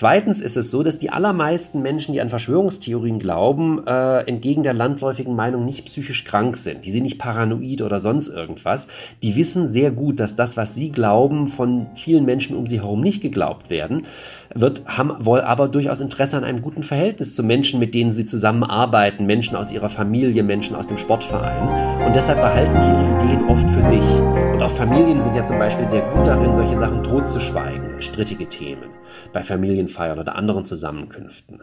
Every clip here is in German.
Zweitens ist es so, dass die allermeisten Menschen, die an Verschwörungstheorien glauben, äh, entgegen der landläufigen Meinung nicht psychisch krank sind. Die sind nicht paranoid oder sonst irgendwas. Die wissen sehr gut, dass das, was sie glauben, von vielen Menschen um sie herum nicht geglaubt werden wird, haben wohl aber durchaus Interesse an einem guten Verhältnis zu Menschen, mit denen sie zusammenarbeiten, Menschen aus ihrer Familie, Menschen aus dem Sportverein. Und deshalb behalten die ihre Ideen oft für sich. Und auch Familien sind ja zum Beispiel sehr gut darin, solche Sachen totzuschweigen, strittige Themen, bei Familienfeiern oder anderen Zusammenkünften.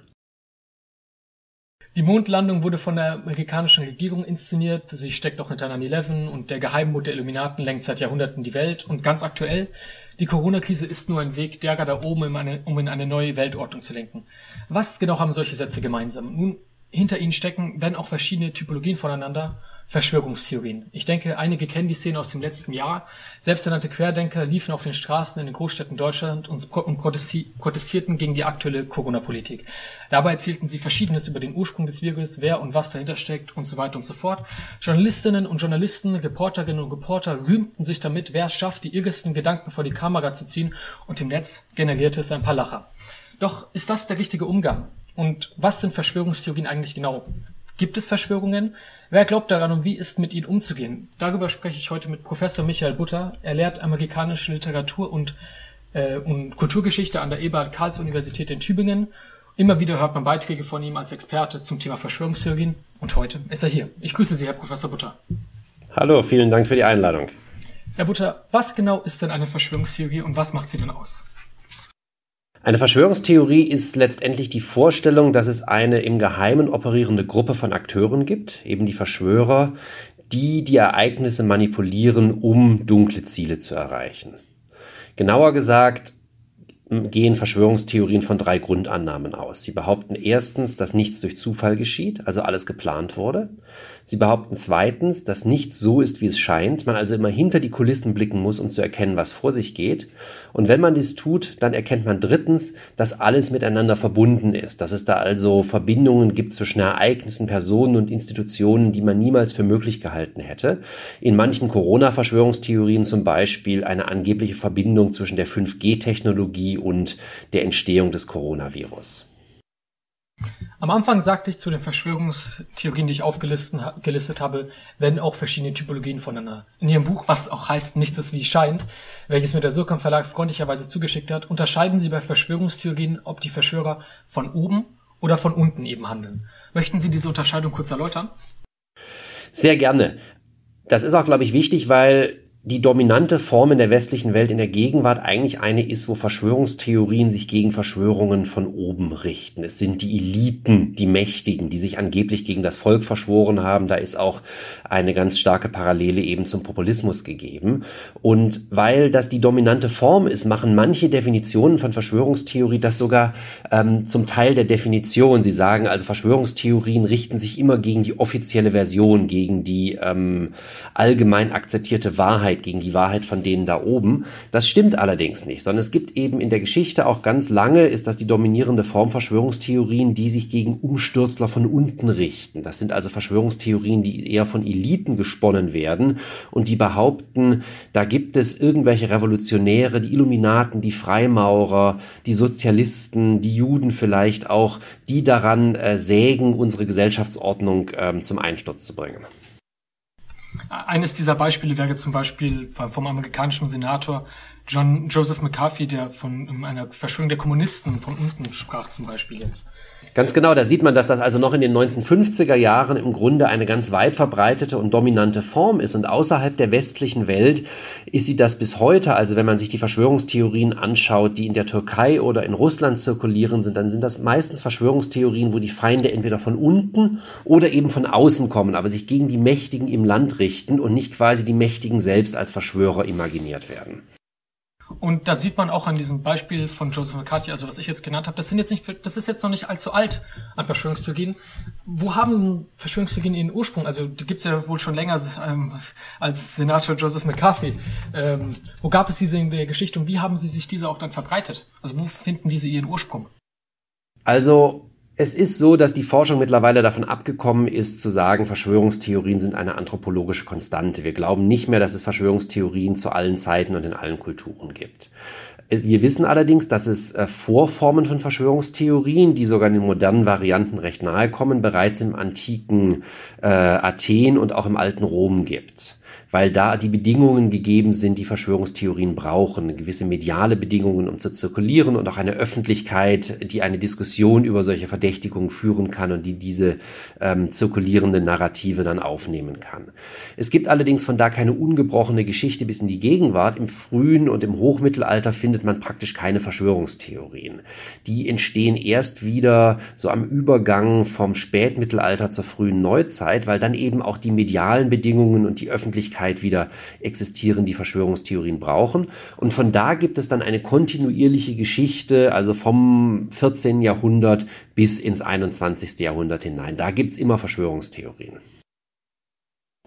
Die Mondlandung wurde von der amerikanischen Regierung inszeniert. Sie steckt auch hinter 9-11 und der Geheimmut der Illuminaten lenkt seit Jahrhunderten die Welt. Und ganz aktuell, die Corona-Krise ist nur ein Weg, der da oben, um, um in eine neue Weltordnung zu lenken. Was genau haben solche Sätze gemeinsam? Nun, hinter ihnen stecken, werden auch verschiedene Typologien voneinander Verschwörungstheorien. Ich denke, einige kennen die Szene aus dem letzten Jahr. Selbsternannte Querdenker liefen auf den Straßen in den Großstädten Deutschland und protestierten gegen die aktuelle Corona-Politik. Dabei erzählten sie Verschiedenes über den Ursprung des Virus, wer und was dahinter steckt und so weiter und so fort. Journalistinnen und Journalisten, Reporterinnen und Reporter rühmten sich damit, wer es schafft, die irrigsten Gedanken vor die Kamera zu ziehen und im Netz generierte es ein paar Lacher. Doch ist das der richtige Umgang? Und was sind Verschwörungstheorien eigentlich genau? Gibt es Verschwörungen? Wer glaubt daran und wie ist mit ihnen umzugehen? Darüber spreche ich heute mit Professor Michael Butter. Er lehrt amerikanische Literatur und, äh, und Kulturgeschichte an der Eberhard-Karls-Universität in Tübingen. Immer wieder hört man Beiträge von ihm als Experte zum Thema Verschwörungstheorien und heute ist er hier. Ich grüße Sie, Herr Professor Butter. Hallo, vielen Dank für die Einladung. Herr Butter, was genau ist denn eine Verschwörungstheorie und was macht sie denn aus? Eine Verschwörungstheorie ist letztendlich die Vorstellung, dass es eine im Geheimen operierende Gruppe von Akteuren gibt, eben die Verschwörer, die die Ereignisse manipulieren, um dunkle Ziele zu erreichen. Genauer gesagt gehen Verschwörungstheorien von drei Grundannahmen aus. Sie behaupten erstens, dass nichts durch Zufall geschieht, also alles geplant wurde. Sie behaupten zweitens, dass nichts so ist, wie es scheint, man also immer hinter die Kulissen blicken muss, um zu erkennen, was vor sich geht. Und wenn man dies tut, dann erkennt man drittens, dass alles miteinander verbunden ist, dass es da also Verbindungen gibt zwischen Ereignissen, Personen und Institutionen, die man niemals für möglich gehalten hätte. In manchen Corona-Verschwörungstheorien zum Beispiel eine angebliche Verbindung zwischen der 5G-Technologie und der Entstehung des Coronavirus. Am Anfang sagte ich zu den Verschwörungstheorien, die ich aufgelistet habe, werden auch verschiedene Typologien voneinander. In Ihrem Buch, was auch heißt, nichts ist wie scheint, welches mir der Surkamp Verlag freundlicherweise zugeschickt hat, unterscheiden Sie bei Verschwörungstheorien, ob die Verschwörer von oben oder von unten eben handeln. Möchten Sie diese Unterscheidung kurz erläutern? Sehr gerne. Das ist auch, glaube ich, wichtig, weil die dominante Form in der westlichen Welt in der Gegenwart eigentlich eine ist, wo Verschwörungstheorien sich gegen Verschwörungen von oben richten. Es sind die Eliten, die Mächtigen, die sich angeblich gegen das Volk verschworen haben. Da ist auch eine ganz starke Parallele eben zum Populismus gegeben. Und weil das die dominante Form ist, machen manche Definitionen von Verschwörungstheorie das sogar ähm, zum Teil der Definition. Sie sagen also, Verschwörungstheorien richten sich immer gegen die offizielle Version, gegen die ähm, allgemein akzeptierte Wahrheit Wahrheit, gegen die Wahrheit von denen da oben. Das stimmt allerdings nicht, sondern es gibt eben in der Geschichte auch ganz lange, ist das die dominierende Form Verschwörungstheorien, die sich gegen Umstürzler von unten richten. Das sind also Verschwörungstheorien, die eher von Eliten gesponnen werden und die behaupten, da gibt es irgendwelche Revolutionäre, die Illuminaten, die Freimaurer, die Sozialisten, die Juden vielleicht auch, die daran äh, sägen, unsere Gesellschaftsordnung äh, zum Einsturz zu bringen. Eines dieser Beispiele wäre zum Beispiel vom amerikanischen Senator John Joseph McCarthy, der von einer Verschwörung der Kommunisten von unten sprach zum Beispiel jetzt. Ganz genau, da sieht man, dass das also noch in den 1950er Jahren im Grunde eine ganz weit verbreitete und dominante Form ist. Und außerhalb der westlichen Welt ist sie das bis heute. Also wenn man sich die Verschwörungstheorien anschaut, die in der Türkei oder in Russland zirkulieren sind, dann sind das meistens Verschwörungstheorien, wo die Feinde entweder von unten oder eben von außen kommen, aber sich gegen die Mächtigen im Land richten und nicht quasi die Mächtigen selbst als Verschwörer imaginiert werden. Und da sieht man auch an diesem Beispiel von Joseph McCarthy, also was ich jetzt genannt habe, das sind jetzt nicht, das ist jetzt noch nicht allzu alt an Verschwörungstheorien. Wo haben Verschwörungstheorien ihren Ursprung? Also die gibt's ja wohl schon länger ähm, als Senator Joseph McCarthy. Ähm, wo gab es diese in der Geschichte und wie haben sie sich diese auch dann verbreitet? Also wo finden diese ihren Ursprung? Also es ist so, dass die Forschung mittlerweile davon abgekommen ist, zu sagen, Verschwörungstheorien sind eine anthropologische Konstante. Wir glauben nicht mehr, dass es Verschwörungstheorien zu allen Zeiten und in allen Kulturen gibt. Wir wissen allerdings, dass es äh, Vorformen von Verschwörungstheorien, die sogar in den modernen Varianten recht nahe kommen, bereits im antiken äh, Athen und auch im alten Rom gibt weil da die Bedingungen gegeben sind, die Verschwörungstheorien brauchen, gewisse mediale Bedingungen, um zu zirkulieren und auch eine Öffentlichkeit, die eine Diskussion über solche Verdächtigungen führen kann und die diese ähm, zirkulierenden Narrative dann aufnehmen kann. Es gibt allerdings von da keine ungebrochene Geschichte bis in die Gegenwart. Im frühen und im Hochmittelalter findet man praktisch keine Verschwörungstheorien. Die entstehen erst wieder so am Übergang vom Spätmittelalter zur frühen Neuzeit, weil dann eben auch die medialen Bedingungen und die Öffentlichkeit Wirklichkeit wieder existieren, die Verschwörungstheorien brauchen. Und von da gibt es dann eine kontinuierliche Geschichte, also vom 14. Jahrhundert bis ins 21. Jahrhundert hinein. Da gibt es immer Verschwörungstheorien.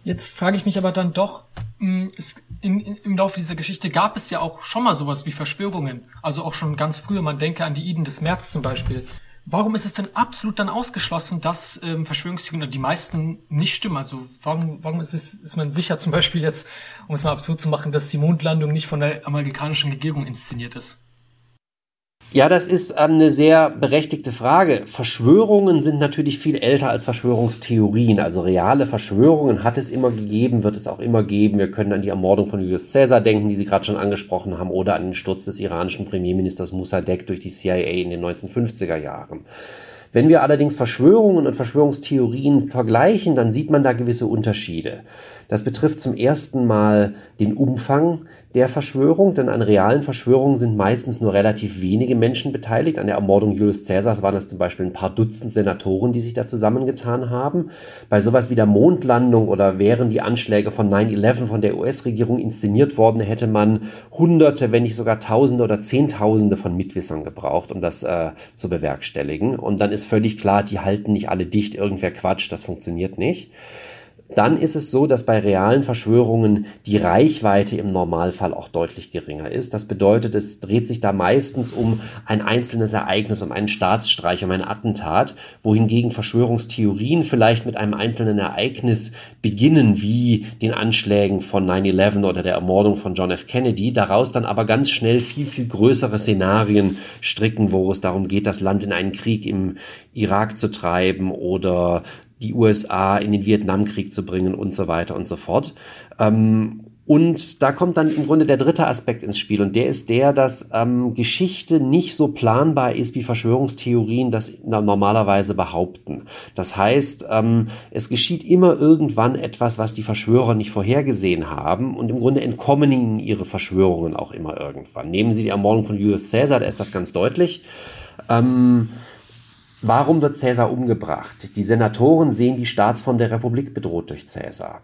Jetzt frage ich mich aber dann doch, hm, es, in, in, im Laufe dieser Geschichte gab es ja auch schon mal sowas wie Verschwörungen. Also auch schon ganz früher, man denke an die Iden des März zum Beispiel. Warum ist es denn absolut dann ausgeschlossen, dass ähm, Verschwörungstheorien die meisten nicht stimmen? Also warum, warum ist, es, ist man sicher zum Beispiel jetzt, um es mal absurd zu machen, dass die Mondlandung nicht von der amerikanischen Regierung inszeniert ist? Ja, das ist ähm, eine sehr berechtigte Frage. Verschwörungen sind natürlich viel älter als Verschwörungstheorien. Also reale Verschwörungen hat es immer gegeben, wird es auch immer geben. Wir können an die Ermordung von Julius Caesar denken, die Sie gerade schon angesprochen haben, oder an den Sturz des iranischen Premierministers Mossadegh durch die CIA in den 1950er Jahren. Wenn wir allerdings Verschwörungen und Verschwörungstheorien vergleichen, dann sieht man da gewisse Unterschiede. Das betrifft zum ersten Mal den Umfang der Verschwörung, denn an realen Verschwörungen sind meistens nur relativ wenige Menschen beteiligt. An der Ermordung Julius Caesars waren es zum Beispiel ein paar Dutzend Senatoren, die sich da zusammengetan haben. Bei sowas wie der Mondlandung oder wären die Anschläge von 9-11 von der US-Regierung inszeniert worden, hätte man Hunderte, wenn nicht sogar Tausende oder Zehntausende von Mitwissern gebraucht, um das äh, zu bewerkstelligen. Und dann ist völlig klar, die halten nicht alle dicht, irgendwer Quatsch, das funktioniert nicht dann ist es so, dass bei realen Verschwörungen die Reichweite im Normalfall auch deutlich geringer ist. Das bedeutet, es dreht sich da meistens um ein einzelnes Ereignis, um einen Staatsstreich, um ein Attentat, wohingegen Verschwörungstheorien vielleicht mit einem einzelnen Ereignis beginnen, wie den Anschlägen von 9-11 oder der Ermordung von John F. Kennedy, daraus dann aber ganz schnell viel, viel größere Szenarien stricken, wo es darum geht, das Land in einen Krieg im Irak zu treiben oder die USA in den Vietnamkrieg zu bringen und so weiter und so fort. Ähm, und da kommt dann im Grunde der dritte Aspekt ins Spiel und der ist der, dass ähm, Geschichte nicht so planbar ist, wie Verschwörungstheorien das normalerweise behaupten. Das heißt, ähm, es geschieht immer irgendwann etwas, was die Verschwörer nicht vorhergesehen haben und im Grunde entkommen ihnen ihre Verschwörungen auch immer irgendwann. Nehmen Sie die Ermordung von Julius Caesar, da ist das ganz deutlich. Ähm, Warum wird Cäsar umgebracht? Die Senatoren sehen die Staatsform der Republik bedroht durch Cäsar.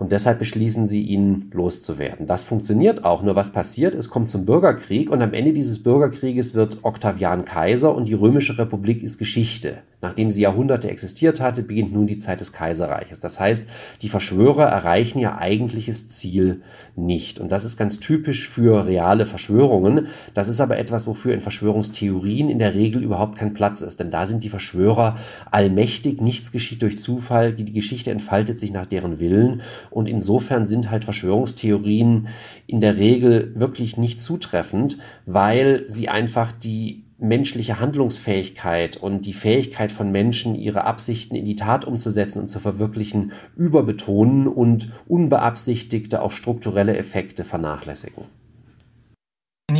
Und deshalb beschließen sie, ihn loszuwerden. Das funktioniert auch. Nur was passiert? Es kommt zum Bürgerkrieg und am Ende dieses Bürgerkrieges wird Octavian Kaiser und die Römische Republik ist Geschichte. Nachdem sie Jahrhunderte existiert hatte, beginnt nun die Zeit des Kaiserreiches. Das heißt, die Verschwörer erreichen ihr eigentliches Ziel nicht. Und das ist ganz typisch für reale Verschwörungen. Das ist aber etwas, wofür in Verschwörungstheorien in der Regel überhaupt kein Platz ist. Denn da sind die Verschwörer allmächtig, nichts geschieht durch Zufall, die Geschichte entfaltet sich nach deren Willen. Und insofern sind halt Verschwörungstheorien in der Regel wirklich nicht zutreffend, weil sie einfach die menschliche Handlungsfähigkeit und die Fähigkeit von Menschen, ihre Absichten in die Tat umzusetzen und zu verwirklichen, überbetonen und unbeabsichtigte, auch strukturelle Effekte vernachlässigen.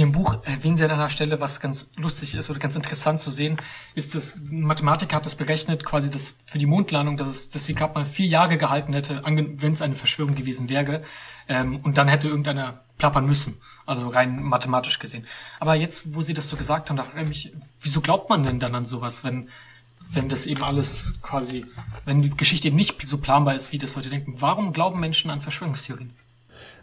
In Ihrem Buch erwähnen Sie an einer Stelle, was ganz lustig ist oder ganz interessant zu sehen, ist, dass ein Mathematiker hat das berechnet, quasi das für die Mondlandung, dass es, dass sie gerade mal vier Jahre gehalten hätte, wenn es eine Verschwörung gewesen wäre. Ähm, und dann hätte irgendeiner plappern müssen. Also rein mathematisch gesehen. Aber jetzt, wo Sie das so gesagt haben, da frage ich mich, wieso glaubt man denn dann an sowas, wenn, wenn das eben alles quasi, wenn die Geschichte eben nicht so planbar ist, wie das Leute denken? Warum glauben Menschen an Verschwörungstheorien?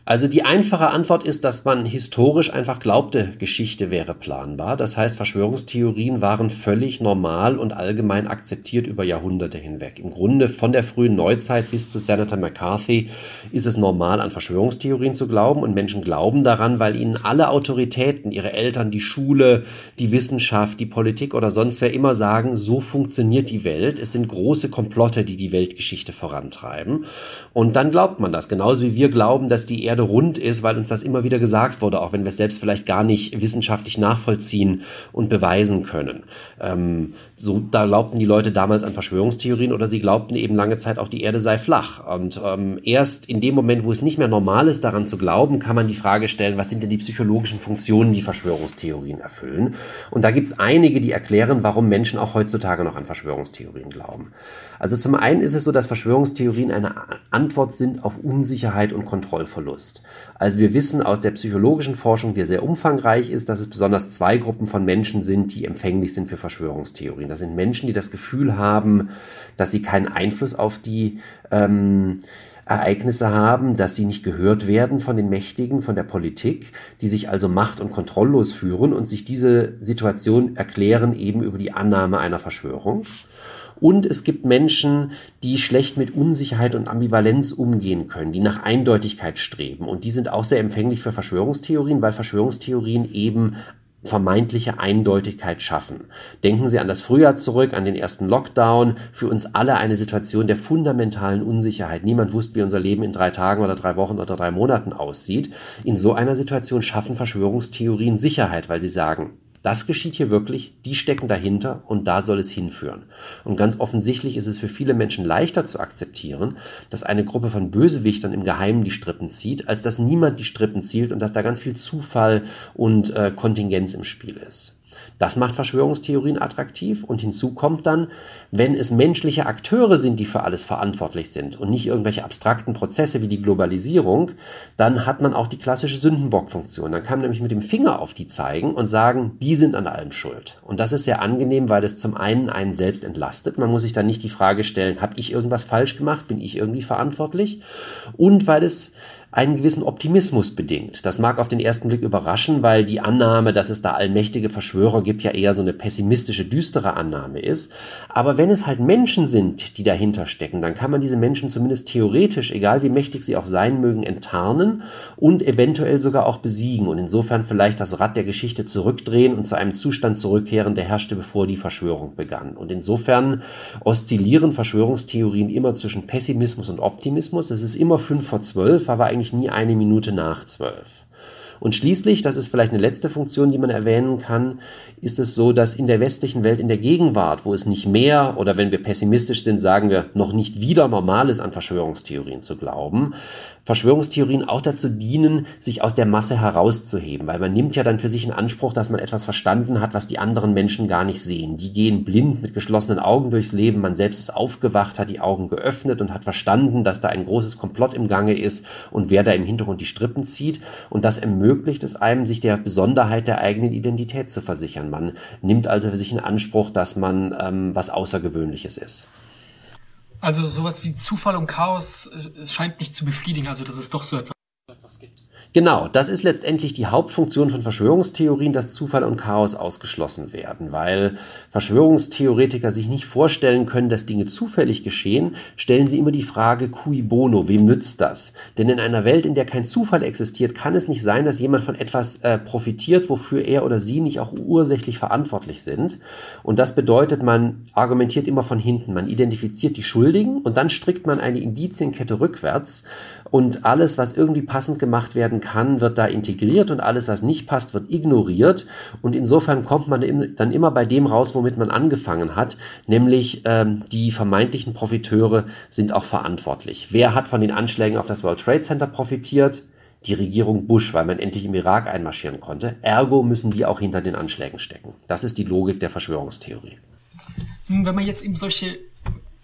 Also die einfache Antwort ist, dass man historisch einfach glaubte, Geschichte wäre planbar. Das heißt, Verschwörungstheorien waren völlig normal und allgemein akzeptiert über Jahrhunderte hinweg. Im Grunde von der frühen Neuzeit bis zu Senator McCarthy ist es normal, an Verschwörungstheorien zu glauben und Menschen glauben daran, weil ihnen alle Autoritäten, ihre Eltern, die Schule, die Wissenschaft, die Politik oder sonst wer immer sagen, so funktioniert die Welt. Es sind große Komplotte, die die Weltgeschichte vorantreiben. Und dann glaubt man das. Genauso wie wir glauben, dass die Erde Erde rund ist, weil uns das immer wieder gesagt wurde, auch wenn wir es selbst vielleicht gar nicht wissenschaftlich nachvollziehen und beweisen können. Ähm, so, da glaubten die Leute damals an Verschwörungstheorien oder sie glaubten eben lange Zeit auch, die Erde sei flach. Und ähm, erst in dem Moment, wo es nicht mehr normal ist, daran zu glauben, kann man die Frage stellen, was sind denn die psychologischen Funktionen, die Verschwörungstheorien erfüllen? Und da gibt es einige, die erklären, warum Menschen auch heutzutage noch an Verschwörungstheorien glauben. Also zum einen ist es so, dass Verschwörungstheorien eine Antwort sind auf Unsicherheit und Kontrollverlust. Also wir wissen aus der psychologischen Forschung, die sehr umfangreich ist, dass es besonders zwei Gruppen von Menschen sind, die empfänglich sind für Verschwörungstheorien. Das sind Menschen, die das Gefühl haben, dass sie keinen Einfluss auf die ähm, Ereignisse haben, dass sie nicht gehört werden von den Mächtigen, von der Politik, die sich also macht- und kontrolllos führen und sich diese Situation erklären eben über die Annahme einer Verschwörung. Und es gibt Menschen, die schlecht mit Unsicherheit und Ambivalenz umgehen können, die nach Eindeutigkeit streben. Und die sind auch sehr empfänglich für Verschwörungstheorien, weil Verschwörungstheorien eben vermeintliche Eindeutigkeit schaffen. Denken Sie an das Frühjahr zurück, an den ersten Lockdown. Für uns alle eine Situation der fundamentalen Unsicherheit. Niemand wusste, wie unser Leben in drei Tagen oder drei Wochen oder drei Monaten aussieht. In so einer Situation schaffen Verschwörungstheorien Sicherheit, weil sie sagen, das geschieht hier wirklich, die stecken dahinter und da soll es hinführen. Und ganz offensichtlich ist es für viele Menschen leichter zu akzeptieren, dass eine Gruppe von Bösewichtern im Geheimen die Strippen zieht, als dass niemand die Strippen zielt und dass da ganz viel Zufall und äh, Kontingenz im Spiel ist. Das macht Verschwörungstheorien attraktiv und hinzu kommt dann, wenn es menschliche Akteure sind, die für alles verantwortlich sind und nicht irgendwelche abstrakten Prozesse wie die Globalisierung, dann hat man auch die klassische Sündenbockfunktion. Dann kann man nämlich mit dem Finger auf die zeigen und sagen, die sind an allem schuld. Und das ist sehr angenehm, weil es zum einen einen selbst entlastet. Man muss sich dann nicht die Frage stellen, habe ich irgendwas falsch gemacht? Bin ich irgendwie verantwortlich? Und weil es einen gewissen Optimismus bedingt. Das mag auf den ersten Blick überraschen, weil die Annahme, dass es da allmächtige Verschwörer gibt, ja eher so eine pessimistische, düstere Annahme ist. Aber wenn es halt Menschen sind, die dahinter stecken, dann kann man diese Menschen zumindest theoretisch, egal wie mächtig sie auch sein mögen, enttarnen und eventuell sogar auch besiegen und insofern vielleicht das Rad der Geschichte zurückdrehen und zu einem Zustand zurückkehren, der herrschte, bevor die Verschwörung begann. Und insofern oszillieren Verschwörungstheorien immer zwischen Pessimismus und Optimismus. Es ist immer fünf vor zwölf, aber eigentlich nie eine Minute nach zwölf. Und schließlich, das ist vielleicht eine letzte Funktion, die man erwähnen kann, ist es so, dass in der westlichen Welt, in der Gegenwart, wo es nicht mehr oder wenn wir pessimistisch sind, sagen wir noch nicht wieder normal ist, an Verschwörungstheorien zu glauben, Verschwörungstheorien auch dazu dienen, sich aus der Masse herauszuheben, weil man nimmt ja dann für sich in Anspruch, dass man etwas verstanden hat, was die anderen Menschen gar nicht sehen. Die gehen blind mit geschlossenen Augen durchs Leben, man selbst ist aufgewacht, hat die Augen geöffnet und hat verstanden, dass da ein großes Komplott im Gange ist und wer da im Hintergrund die Strippen zieht. Und das ermöglicht es einem, sich der Besonderheit der eigenen Identität zu versichern. Man nimmt also für sich in Anspruch, dass man ähm, was Außergewöhnliches ist. Also sowas wie Zufall und Chaos äh, scheint nicht zu befriedigen, also dass es doch so etwas. Genau, das ist letztendlich die Hauptfunktion von Verschwörungstheorien, dass Zufall und Chaos ausgeschlossen werden, weil Verschwörungstheoretiker sich nicht vorstellen können, dass Dinge zufällig geschehen, stellen sie immer die Frage cui bono, wem nützt das? Denn in einer Welt, in der kein Zufall existiert, kann es nicht sein, dass jemand von etwas äh, profitiert, wofür er oder sie nicht auch ursächlich verantwortlich sind. Und das bedeutet, man argumentiert immer von hinten, man identifiziert die Schuldigen und dann strickt man eine Indizienkette rückwärts und alles, was irgendwie passend gemacht werden kann, wird da integriert und alles, was nicht passt, wird ignoriert. Und insofern kommt man dann immer bei dem raus, womit man angefangen hat, nämlich ähm, die vermeintlichen Profiteure sind auch verantwortlich. Wer hat von den Anschlägen auf das World Trade Center profitiert? Die Regierung Bush, weil man endlich im Irak einmarschieren konnte. Ergo müssen die auch hinter den Anschlägen stecken. Das ist die Logik der Verschwörungstheorie. Wenn man jetzt eben solche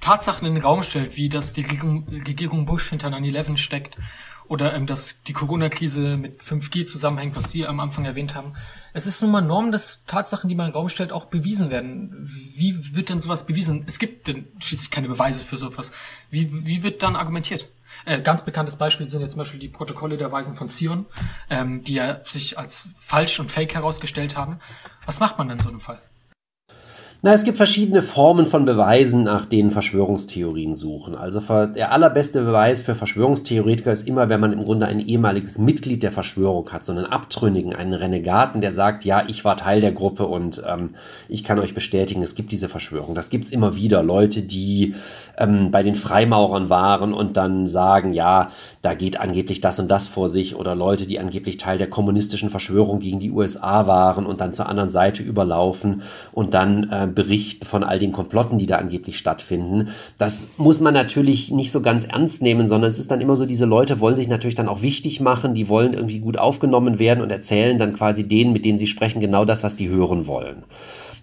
Tatsachen in den Raum stellt, wie dass die Regierung, Regierung Bush hinter 9-11 steckt oder ähm, dass die Corona-Krise mit 5G zusammenhängt, was Sie am Anfang erwähnt haben. Es ist nun mal Norm, dass Tatsachen, die man in den Raum stellt, auch bewiesen werden. Wie wird denn sowas bewiesen? Es gibt denn schließlich keine Beweise für sowas. Wie, wie wird dann argumentiert? Äh, ganz bekanntes Beispiel sind ja zum Beispiel die Protokolle der Weisen von Zion, ähm, die ja sich als falsch und fake herausgestellt haben. Was macht man denn in so einem Fall? Na, es gibt verschiedene Formen von Beweisen, nach denen Verschwörungstheorien suchen. Also der allerbeste Beweis für Verschwörungstheoretiker ist immer, wenn man im Grunde ein ehemaliges Mitglied der Verschwörung hat, so einen Abtrünnigen, einen Renegaten, der sagt, ja, ich war Teil der Gruppe und ähm, ich kann euch bestätigen, es gibt diese Verschwörung. Das gibt's immer wieder. Leute, die ähm, bei den Freimaurern waren und dann sagen, ja, da geht angeblich das und das vor sich oder Leute, die angeblich Teil der kommunistischen Verschwörung gegen die USA waren und dann zur anderen Seite überlaufen und dann äh, berichten von all den Komplotten, die da angeblich stattfinden. Das muss man natürlich nicht so ganz ernst nehmen, sondern es ist dann immer so, diese Leute wollen sich natürlich dann auch wichtig machen, die wollen irgendwie gut aufgenommen werden und erzählen dann quasi denen, mit denen sie sprechen, genau das, was die hören wollen.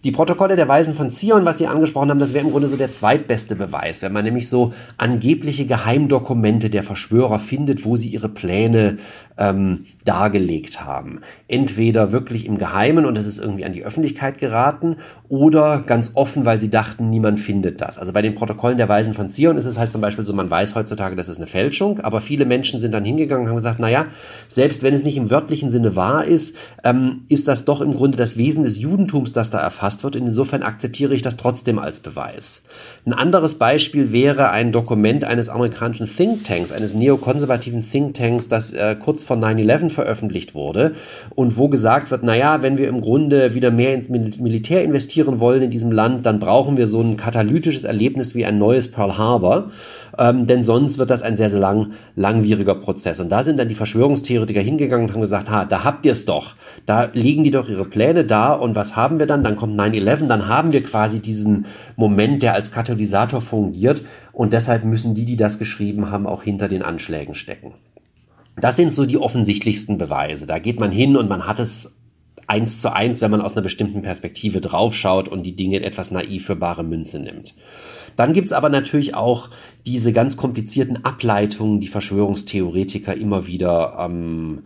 Die Protokolle der Weisen von Zion, was Sie angesprochen haben, das wäre im Grunde so der zweitbeste Beweis, wenn man nämlich so angebliche Geheimdokumente der Verschwörer findet, wo sie ihre Pläne ähm, dargelegt haben. Entweder wirklich im Geheimen und es ist irgendwie an die Öffentlichkeit geraten oder ganz offen, weil sie dachten, niemand findet das. Also bei den Protokollen der Weisen von Zion ist es halt zum Beispiel so, man weiß heutzutage, das ist eine Fälschung, aber viele Menschen sind dann hingegangen und haben gesagt, naja, selbst wenn es nicht im wörtlichen Sinne wahr ist, ähm, ist das doch im Grunde das Wesen des Judentums, das da erfasst erfasst wird. Insofern akzeptiere ich das trotzdem als Beweis. Ein anderes Beispiel wäre ein Dokument eines amerikanischen Thinktanks, eines neokonservativen Thinktanks, das äh, kurz vor 9-11 veröffentlicht wurde und wo gesagt wird, naja, wenn wir im Grunde wieder mehr ins Militär investieren wollen in diesem Land, dann brauchen wir so ein katalytisches Erlebnis wie ein neues Pearl Harbor ähm, denn sonst wird das ein sehr, sehr lang, langwieriger Prozess. Und da sind dann die Verschwörungstheoretiker hingegangen und haben gesagt, ha, da habt ihr es doch. Da legen die doch ihre Pläne da und was haben wir dann? Dann kommt 9-11, dann haben wir quasi diesen Moment, der als Katalysator fungiert und deshalb müssen die, die das geschrieben haben, auch hinter den Anschlägen stecken. Das sind so die offensichtlichsten Beweise. Da geht man hin und man hat es eins zu eins, wenn man aus einer bestimmten Perspektive draufschaut und die Dinge etwas naiv für bare Münze nimmt. Dann gibt's aber natürlich auch diese ganz komplizierten Ableitungen, die Verschwörungstheoretiker immer wieder ähm,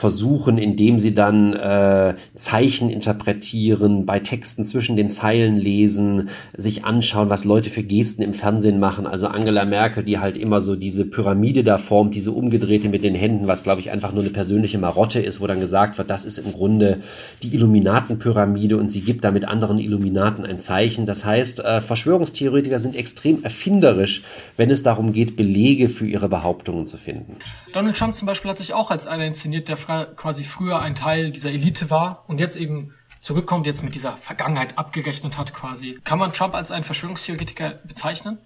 versuchen, indem sie dann äh, Zeichen interpretieren, bei Texten zwischen den Zeilen lesen, sich anschauen, was Leute für Gesten im Fernsehen machen. Also Angela Merkel, die halt immer so diese Pyramide da formt, diese umgedrehte mit den Händen, was glaube ich einfach nur eine persönliche Marotte ist, wo dann gesagt wird, das ist im Grunde die Illuminatenpyramide und sie gibt damit anderen Illuminaten ein Zeichen. Das heißt, äh, Verschwörungstheoretiker sind extrem erfinderisch, wenn es darum geht, Belege für ihre Behauptungen zu finden. Donald Trump zum Beispiel hat sich auch als einer inszeniert, der quasi früher ein Teil dieser Elite war und jetzt eben zurückkommt, jetzt mit dieser Vergangenheit abgerechnet hat quasi. Kann man Trump als einen Verschwörungstheoretiker bezeichnen?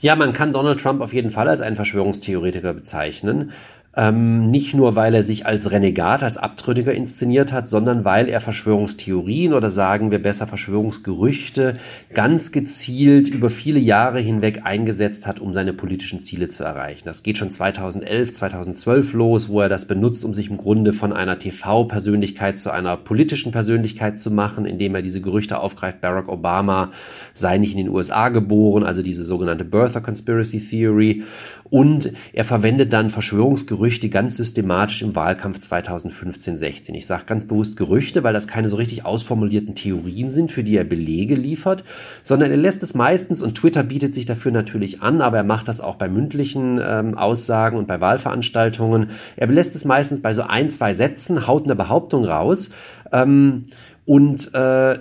Ja, man kann Donald Trump auf jeden Fall als einen Verschwörungstheoretiker bezeichnen. Ähm, nicht nur, weil er sich als Renegat, als Abtrünniger inszeniert hat, sondern weil er Verschwörungstheorien oder sagen wir besser Verschwörungsgerüchte ganz gezielt über viele Jahre hinweg eingesetzt hat, um seine politischen Ziele zu erreichen. Das geht schon 2011, 2012 los, wo er das benutzt, um sich im Grunde von einer TV-Persönlichkeit zu einer politischen Persönlichkeit zu machen, indem er diese Gerüchte aufgreift, Barack Obama sei nicht in den USA geboren, also diese sogenannte Birther Conspiracy Theory. Und er verwendet dann Verschwörungsgerüchte ganz systematisch im Wahlkampf 2015-16. Ich sage ganz bewusst Gerüchte, weil das keine so richtig ausformulierten Theorien sind, für die er Belege liefert, sondern er lässt es meistens, und Twitter bietet sich dafür natürlich an, aber er macht das auch bei mündlichen ähm, Aussagen und bei Wahlveranstaltungen. Er belässt es meistens bei so ein, zwei Sätzen, haut eine Behauptung raus. Ähm, und äh,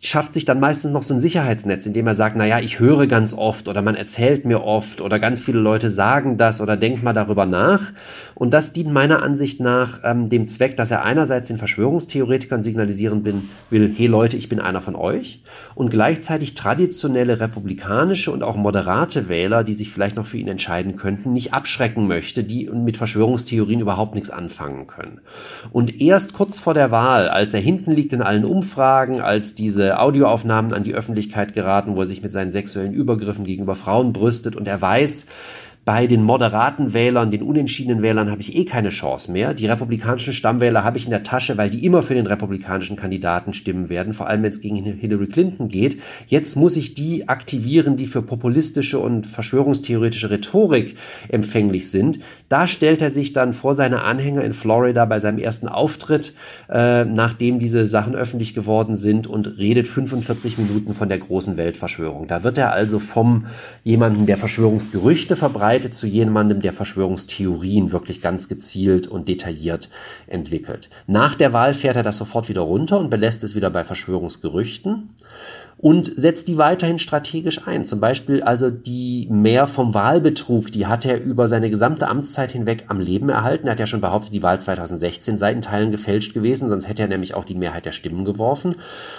schafft sich dann meistens noch so ein Sicherheitsnetz, indem er sagt, naja, ich höre ganz oft oder man erzählt mir oft oder ganz viele Leute sagen das oder denkt mal darüber nach. Und das dient meiner Ansicht nach ähm, dem Zweck, dass er einerseits den Verschwörungstheoretikern signalisieren bin, will, hey Leute, ich bin einer von euch und gleichzeitig traditionelle republikanische und auch moderate Wähler, die sich vielleicht noch für ihn entscheiden könnten, nicht abschrecken möchte, die mit Verschwörungstheorien überhaupt nichts anfangen können. Und erst kurz vor der Wahl, als er hinten liegt in allen Umfragen, als diese Audioaufnahmen an die Öffentlichkeit geraten, wo er sich mit seinen sexuellen Übergriffen gegenüber Frauen brüstet. Und er weiß, bei den moderaten Wählern, den unentschiedenen Wählern habe ich eh keine Chance mehr. Die republikanischen Stammwähler habe ich in der Tasche, weil die immer für den republikanischen Kandidaten stimmen werden, vor allem wenn es gegen Hillary Clinton geht. Jetzt muss ich die aktivieren, die für populistische und verschwörungstheoretische Rhetorik empfänglich sind. Da stellt er sich dann vor seine Anhänger in Florida bei seinem ersten Auftritt, äh, nachdem diese Sachen öffentlich geworden sind und redet 45 Minuten von der großen Weltverschwörung. Da wird er also vom jemanden, der Verschwörungsgerüchte verbreitet, verbreitet zu jemandem, der Verschwörungstheorien wirklich ganz gezielt und detailliert entwickelt. Nach der Wahl fährt er das sofort wieder runter und belässt es wieder bei Verschwörungsgerüchten und setzt die weiterhin strategisch ein. Zum Beispiel also die Mehr vom Wahlbetrug, die hat er über seine gesamte Amtszeit hinweg am Leben erhalten. Er hat ja schon behauptet, die Wahl 2016 sei in Teilen gefälscht gewesen, sonst hätte er nämlich auch die Mehrheit der Stimmen geworfen.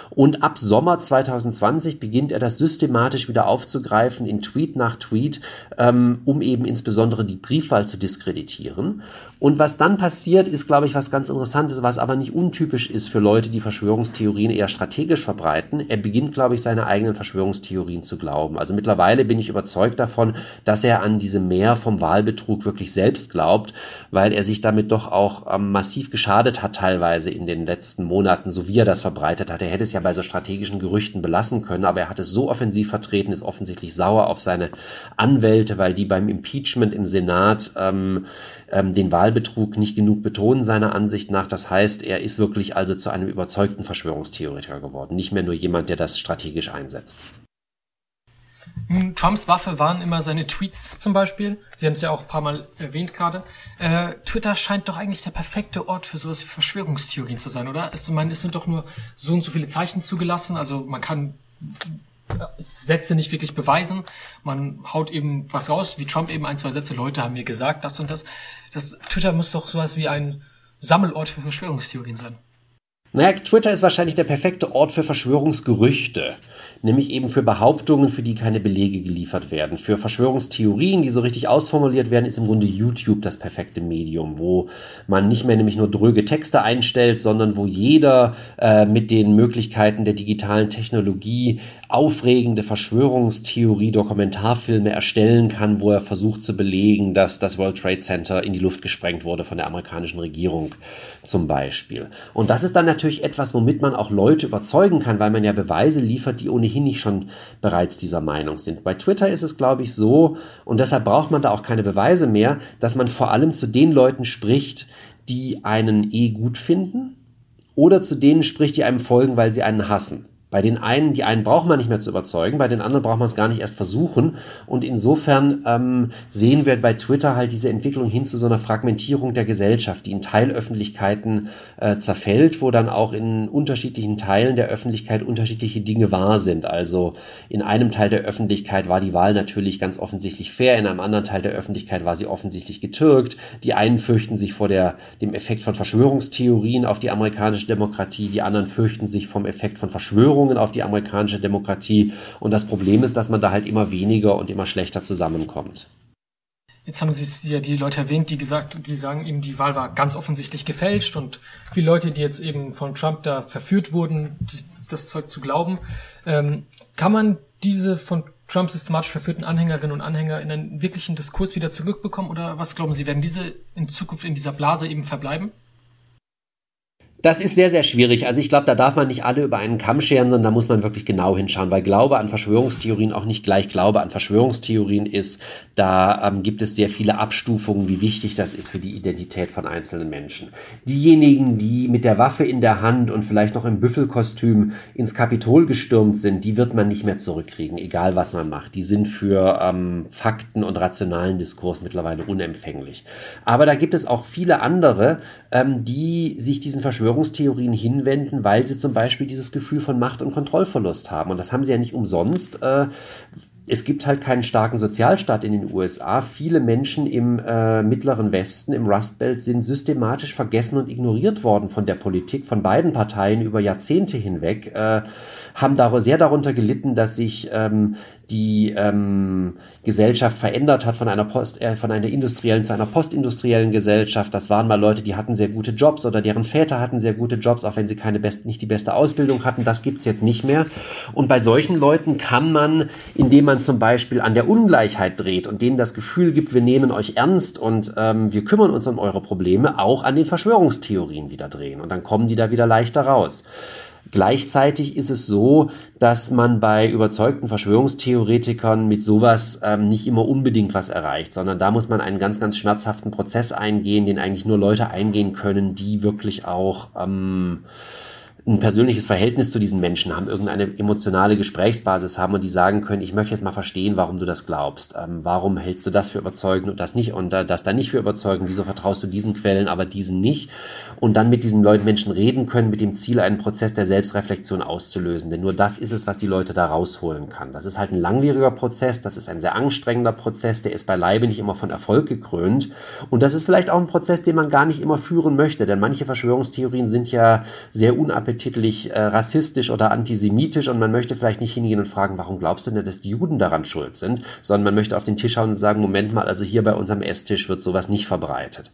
Und ab Sommer 2020 beginnt er das systematisch wieder aufzugreifen in Tweet nach Tweet, ähm, um eben insbesondere die Briefwahl zu diskreditieren. Und was dann passiert, ist, glaube ich, was ganz Interessantes, was aber nicht untypisch ist für Leute, die Verschwörungstheorien eher strategisch verbreiten. Er beginnt, glaube ich, seine eigenen Verschwörungstheorien zu glauben. Also mittlerweile bin ich überzeugt davon, dass er an diese Mehr vom Wahlbetrug wirklich selbst glaubt, weil er sich damit doch auch ähm, massiv geschadet hat teilweise in den letzten Monaten, so wie er das verbreitet hat. Er hätte es ja bei so strategischen Gerüchten belassen können, aber er hat es so offensiv vertreten, ist offensichtlich sauer auf seine Anwälte, weil die beim Impeachment im Senat ähm, ähm, den Wahlbetrug nicht genug betonen, seiner Ansicht nach. Das heißt, er ist wirklich also zu einem überzeugten Verschwörungstheoretiker geworden, nicht mehr nur jemand, der das strategisch einsetzt. Hm, Trumps Waffe waren immer seine Tweets zum Beispiel. Sie haben es ja auch ein paar Mal erwähnt gerade. Äh, Twitter scheint doch eigentlich der perfekte Ort für sowas wie Verschwörungstheorien zu sein, oder? Es, meine, es sind doch nur so und so viele Zeichen zugelassen. Also man kann Sätze nicht wirklich beweisen. Man haut eben was raus, wie Trump eben ein, zwei Sätze, Leute haben mir gesagt, das und das. Das Twitter muss doch sowas wie ein Sammelort für Verschwörungstheorien sein. Naja, Twitter ist wahrscheinlich der perfekte Ort für Verschwörungsgerüchte, nämlich eben für Behauptungen, für die keine Belege geliefert werden. Für Verschwörungstheorien, die so richtig ausformuliert werden, ist im Grunde YouTube das perfekte Medium, wo man nicht mehr nämlich nur dröge Texte einstellt, sondern wo jeder äh, mit den Möglichkeiten der digitalen Technologie aufregende Verschwörungstheorie-Dokumentarfilme erstellen kann, wo er versucht zu belegen, dass das World Trade Center in die Luft gesprengt wurde von der amerikanischen Regierung zum Beispiel. Und das ist dann natürlich etwas, womit man auch Leute überzeugen kann, weil man ja Beweise liefert, die ohnehin nicht schon bereits dieser Meinung sind. Bei Twitter ist es, glaube ich, so, und deshalb braucht man da auch keine Beweise mehr, dass man vor allem zu den Leuten spricht, die einen eh gut finden oder zu denen spricht, die einem folgen, weil sie einen hassen. Bei den einen, die einen braucht man nicht mehr zu überzeugen, bei den anderen braucht man es gar nicht erst versuchen. Und insofern ähm, sehen wir bei Twitter halt diese Entwicklung hin zu so einer Fragmentierung der Gesellschaft, die in Teilöffentlichkeiten äh, zerfällt, wo dann auch in unterschiedlichen Teilen der Öffentlichkeit unterschiedliche Dinge wahr sind. Also in einem Teil der Öffentlichkeit war die Wahl natürlich ganz offensichtlich fair, in einem anderen Teil der Öffentlichkeit war sie offensichtlich getürkt. Die einen fürchten sich vor der, dem Effekt von Verschwörungstheorien auf die amerikanische Demokratie, die anderen fürchten sich vom Effekt von Verschwörungen Veränderungen auf die amerikanische Demokratie. Und das Problem ist, dass man da halt immer weniger und immer schlechter zusammenkommt. Jetzt haben Sie ja die Leute erwähnt, die gesagt, die sagen eben, die Wahl war ganz offensichtlich gefälscht und viele Leute, die jetzt eben von Trump da verführt wurden, das Zeug zu glauben. Ähm, kann man diese von Trump systematisch verführten Anhängerinnen und Anhänger in einen wirklichen Diskurs wieder zurückbekommen oder was glauben Sie, werden diese in Zukunft in dieser Blase eben verbleiben? Das ist sehr, sehr schwierig. Also ich glaube, da darf man nicht alle über einen Kamm scheren, sondern da muss man wirklich genau hinschauen, weil Glaube an Verschwörungstheorien auch nicht gleich Glaube an Verschwörungstheorien ist. Da ähm, gibt es sehr viele Abstufungen, wie wichtig das ist für die Identität von einzelnen Menschen. Diejenigen, die mit der Waffe in der Hand und vielleicht noch im Büffelkostüm ins Kapitol gestürmt sind, die wird man nicht mehr zurückkriegen, egal was man macht. Die sind für ähm, Fakten und rationalen Diskurs mittlerweile unempfänglich. Aber da gibt es auch viele andere, ähm, die sich diesen Verschwörungstheorien Verschwörungstheorien hinwenden, weil sie zum Beispiel dieses Gefühl von Macht und Kontrollverlust haben. Und das haben sie ja nicht umsonst. Äh, es gibt halt keinen starken Sozialstaat in den USA. Viele Menschen im äh, mittleren Westen, im Rust Belt, sind systematisch vergessen und ignoriert worden von der Politik, von beiden Parteien über Jahrzehnte hinweg, äh, haben sehr darunter gelitten, dass sich ähm, die ähm, Gesellschaft verändert hat von einer Post, äh, von einer industriellen zu einer postindustriellen Gesellschaft. Das waren mal Leute, die hatten sehr gute Jobs oder deren Väter hatten sehr gute Jobs, auch wenn sie keine best, nicht die beste Ausbildung hatten. Das gibt's jetzt nicht mehr. Und bei solchen Leuten kann man, indem man zum Beispiel an der Ungleichheit dreht und denen das Gefühl gibt, wir nehmen euch ernst und ähm, wir kümmern uns um eure Probleme, auch an den Verschwörungstheorien wieder drehen. Und dann kommen die da wieder leichter raus. Gleichzeitig ist es so, dass man bei überzeugten Verschwörungstheoretikern mit sowas ähm, nicht immer unbedingt was erreicht, sondern da muss man einen ganz, ganz schmerzhaften Prozess eingehen, den eigentlich nur Leute eingehen können, die wirklich auch ähm, ein persönliches Verhältnis zu diesen Menschen haben, irgendeine emotionale Gesprächsbasis haben und die sagen können, ich möchte jetzt mal verstehen, warum du das glaubst. Ähm, warum hältst du das für überzeugend und das nicht und äh, das dann nicht für überzeugend? Wieso vertraust du diesen Quellen, aber diesen nicht? Und dann mit diesen Leuten Menschen reden können, mit dem Ziel, einen Prozess der Selbstreflexion auszulösen. Denn nur das ist es, was die Leute da rausholen kann. Das ist halt ein langwieriger Prozess, das ist ein sehr anstrengender Prozess, der ist beileibe nicht immer von Erfolg gekrönt. Und das ist vielleicht auch ein Prozess, den man gar nicht immer führen möchte, denn manche Verschwörungstheorien sind ja sehr unappetitlich äh, rassistisch oder antisemitisch und man möchte vielleicht nicht hingehen und fragen, warum glaubst du denn, dass die Juden daran schuld sind, sondern man möchte auf den Tisch schauen und sagen, Moment mal, also hier bei unserem Esstisch wird sowas nicht verbreitet.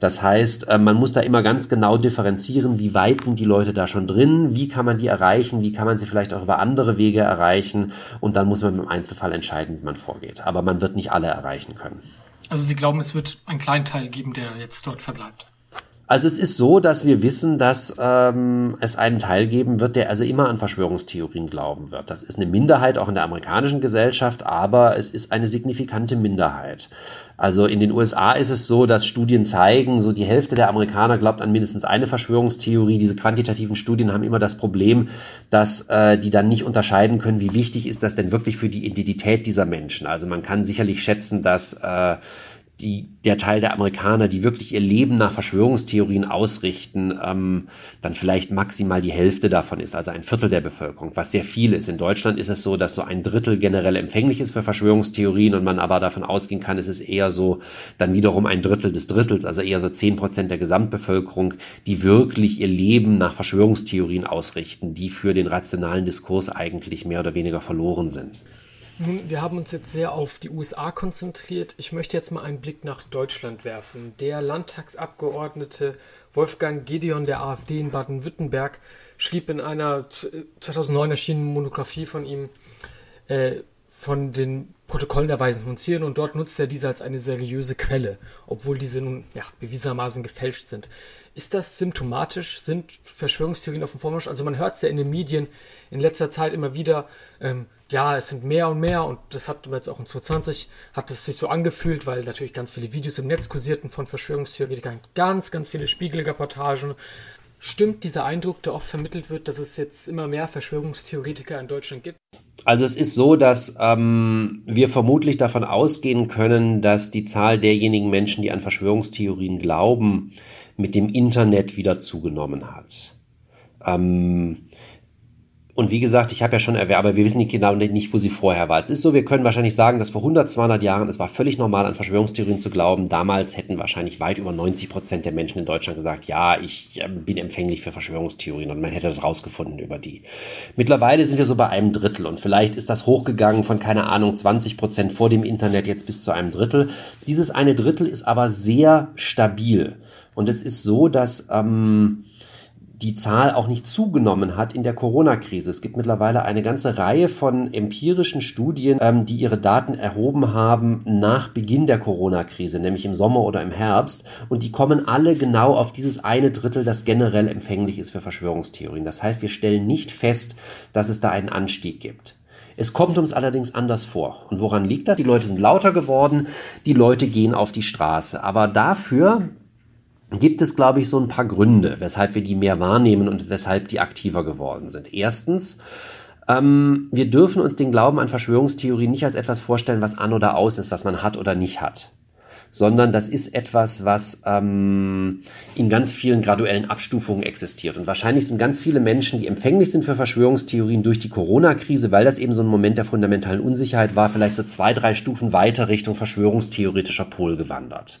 Das heißt, äh, man muss da immer ganz genau differenzieren, wie weit sind die Leute da schon drin, wie kann man die erreichen, wie kann man sie vielleicht auch über andere Wege erreichen und dann muss man im Einzelfall entscheiden, wie man vorgeht. Aber man wird nicht alle erreichen können. Also Sie glauben, es wird einen kleinen Teil geben, der jetzt dort verbleibt? Also es ist so, dass wir wissen, dass ähm, es einen Teil geben wird, der also immer an Verschwörungstheorien glauben wird. Das ist eine Minderheit auch in der amerikanischen Gesellschaft, aber es ist eine signifikante Minderheit. Also in den USA ist es so, dass Studien zeigen, so die Hälfte der Amerikaner glaubt an mindestens eine Verschwörungstheorie. Diese quantitativen Studien haben immer das Problem, dass äh, die dann nicht unterscheiden können, wie wichtig ist das denn wirklich für die Identität dieser Menschen. Also man kann sicherlich schätzen, dass äh, die, der Teil der Amerikaner, die wirklich ihr Leben nach Verschwörungstheorien ausrichten, ähm, dann vielleicht maximal die Hälfte davon ist, also ein Viertel der Bevölkerung, was sehr viel ist. In Deutschland ist es so, dass so ein Drittel generell empfänglich ist für Verschwörungstheorien und man aber davon ausgehen kann, es ist eher so dann wiederum ein Drittel des Drittels, also eher so zehn Prozent der Gesamtbevölkerung, die wirklich ihr Leben nach Verschwörungstheorien ausrichten, die für den rationalen Diskurs eigentlich mehr oder weniger verloren sind. Nun, wir haben uns jetzt sehr auf die USA konzentriert. Ich möchte jetzt mal einen Blick nach Deutschland werfen. Der Landtagsabgeordnete Wolfgang Gedeon der AfD in Baden-Württemberg schrieb in einer 2009 erschienenen Monographie von ihm äh, von den Protokollen der Weisen von Zieren und dort nutzt er diese als eine seriöse Quelle, obwohl diese nun ja, bewiesenermaßen gefälscht sind. Ist das symptomatisch? Sind Verschwörungstheorien auf dem Vormarsch? Also man hört es ja in den Medien in letzter Zeit immer wieder, ähm, ja, es sind mehr und mehr und das hat jetzt auch in 2020 hat es sich so angefühlt, weil natürlich ganz viele Videos im Netz kursierten von Verschwörungstheoretikern, ganz, ganz viele Spiegelreportagen. Stimmt dieser Eindruck, der oft vermittelt wird, dass es jetzt immer mehr Verschwörungstheoretiker in Deutschland gibt? Also es ist so, dass ähm, wir vermutlich davon ausgehen können, dass die Zahl derjenigen Menschen, die an Verschwörungstheorien glauben, mit dem Internet wieder zugenommen hat. Ähm, und wie gesagt, ich habe ja schon erwähnt, aber wir wissen nicht genau nicht, wo sie vorher war. Es ist so, wir können wahrscheinlich sagen, dass vor 100, 200 Jahren es war völlig normal, an Verschwörungstheorien zu glauben. Damals hätten wahrscheinlich weit über 90 Prozent der Menschen in Deutschland gesagt, ja, ich äh, bin empfänglich für Verschwörungstheorien und man hätte das rausgefunden über die. Mittlerweile sind wir so bei einem Drittel und vielleicht ist das hochgegangen von, keine Ahnung, 20 Prozent vor dem Internet jetzt bis zu einem Drittel. Dieses eine Drittel ist aber sehr stabil. Und es ist so, dass... Ähm, die Zahl auch nicht zugenommen hat in der Corona-Krise. Es gibt mittlerweile eine ganze Reihe von empirischen Studien, ähm, die ihre Daten erhoben haben nach Beginn der Corona-Krise, nämlich im Sommer oder im Herbst. Und die kommen alle genau auf dieses eine Drittel, das generell empfänglich ist für Verschwörungstheorien. Das heißt, wir stellen nicht fest, dass es da einen Anstieg gibt. Es kommt uns allerdings anders vor. Und woran liegt das? Die Leute sind lauter geworden, die Leute gehen auf die Straße. Aber dafür gibt es, glaube ich, so ein paar Gründe, weshalb wir die mehr wahrnehmen und weshalb die aktiver geworden sind. Erstens, ähm, wir dürfen uns den Glauben an Verschwörungstheorien nicht als etwas vorstellen, was an oder aus ist, was man hat oder nicht hat sondern das ist etwas, was ähm, in ganz vielen graduellen Abstufungen existiert. Und wahrscheinlich sind ganz viele Menschen, die empfänglich sind für Verschwörungstheorien durch die Corona-Krise, weil das eben so ein Moment der fundamentalen Unsicherheit war, vielleicht so zwei, drei Stufen weiter Richtung verschwörungstheoretischer Pol gewandert.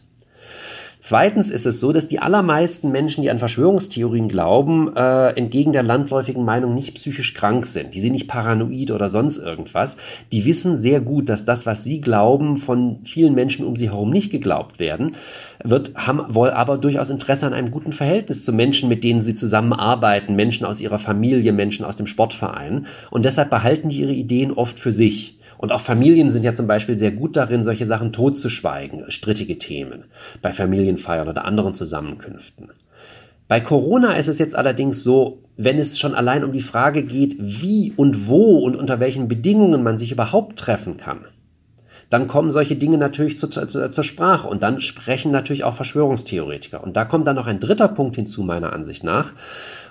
Zweitens ist es so, dass die allermeisten Menschen, die an Verschwörungstheorien glauben, äh, entgegen der landläufigen Meinung nicht psychisch krank sind. Die sind nicht paranoid oder sonst irgendwas. Die wissen sehr gut, dass das, was sie glauben, von vielen Menschen um sie herum nicht geglaubt werden wird, haben wohl aber durchaus Interesse an einem guten Verhältnis zu Menschen, mit denen sie zusammenarbeiten, Menschen aus ihrer Familie, Menschen aus dem Sportverein. Und deshalb behalten die ihre Ideen oft für sich. Und auch Familien sind ja zum Beispiel sehr gut darin, solche Sachen totzuschweigen, strittige Themen, bei Familienfeiern oder anderen Zusammenkünften. Bei Corona ist es jetzt allerdings so, wenn es schon allein um die Frage geht, wie und wo und unter welchen Bedingungen man sich überhaupt treffen kann, dann kommen solche Dinge natürlich zu, zu, zur Sprache und dann sprechen natürlich auch Verschwörungstheoretiker. Und da kommt dann noch ein dritter Punkt hinzu, meiner Ansicht nach.